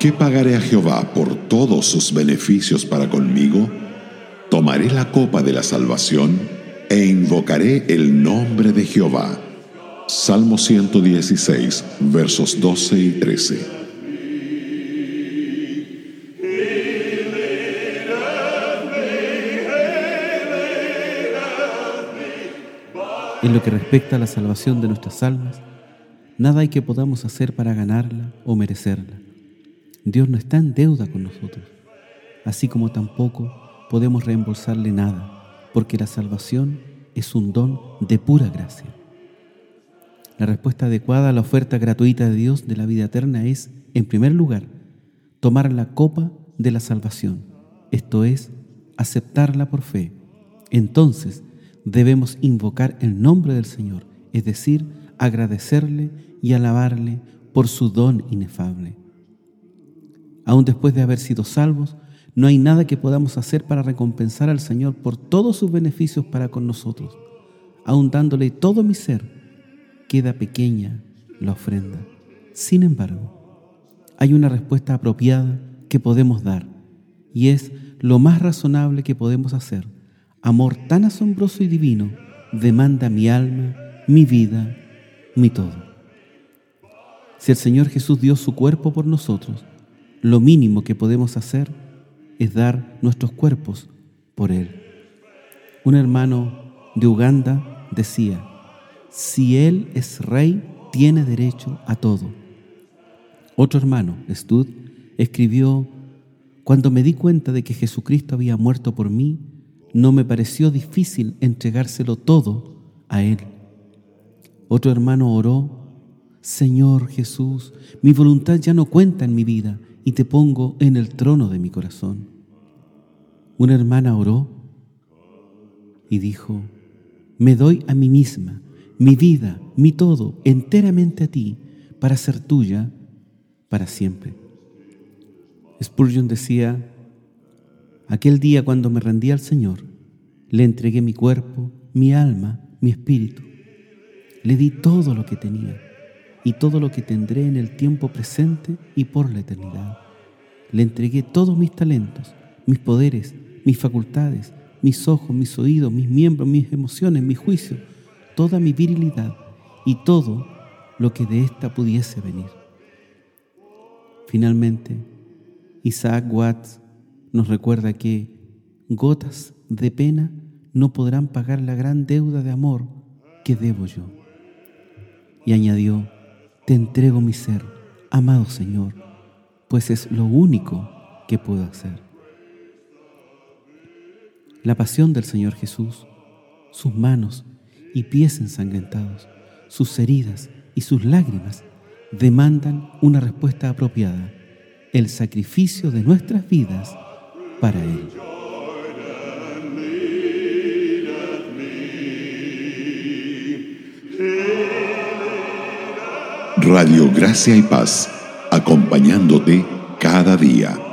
¿Qué pagaré a Jehová por todos sus beneficios para conmigo? Tomaré la copa de la salvación e invocaré el nombre de Jehová. Salmo 116, versos 12 y 13. En lo que respecta a la salvación de nuestras almas, nada hay que podamos hacer para ganarla o merecerla. Dios no está en deuda con nosotros, así como tampoco podemos reembolsarle nada, porque la salvación es un don de pura gracia. La respuesta adecuada a la oferta gratuita de Dios de la vida eterna es, en primer lugar, tomar la copa de la salvación, esto es, aceptarla por fe. Entonces debemos invocar el nombre del Señor, es decir, agradecerle y alabarle por su don inefable. Aún después de haber sido salvos, no hay nada que podamos hacer para recompensar al Señor por todos sus beneficios para con nosotros. Aún dándole todo mi ser, queda pequeña la ofrenda. Sin embargo, hay una respuesta apropiada que podemos dar y es lo más razonable que podemos hacer. Amor tan asombroso y divino demanda mi alma, mi vida, mi todo. Si el Señor Jesús dio su cuerpo por nosotros, lo mínimo que podemos hacer es dar nuestros cuerpos por Él. Un hermano de Uganda decía, si Él es rey, tiene derecho a todo. Otro hermano, Stud, escribió, cuando me di cuenta de que Jesucristo había muerto por mí, no me pareció difícil entregárselo todo a Él. Otro hermano oró, Señor Jesús, mi voluntad ya no cuenta en mi vida y te pongo en el trono de mi corazón. Una hermana oró y dijo, me doy a mí misma, mi vida, mi todo, enteramente a ti, para ser tuya para siempre. Spurgeon decía, aquel día cuando me rendí al Señor, le entregué mi cuerpo, mi alma, mi espíritu. Le di todo lo que tenía y todo lo que tendré en el tiempo presente y por la eternidad. Le entregué todos mis talentos, mis poderes, mis facultades, mis ojos, mis oídos, mis miembros, mis emociones, mi juicio, toda mi virilidad y todo lo que de ésta pudiese venir. Finalmente, Isaac Watts nos recuerda que gotas de pena no podrán pagar la gran deuda de amor que debo yo. Y añadió, te entrego mi ser, amado Señor, pues es lo único que puedo hacer. La pasión del Señor Jesús, sus manos y pies ensangrentados, sus heridas y sus lágrimas demandan una respuesta apropiada, el sacrificio de nuestras vidas para Él. Radio Gracia y Paz, acompañándote cada día.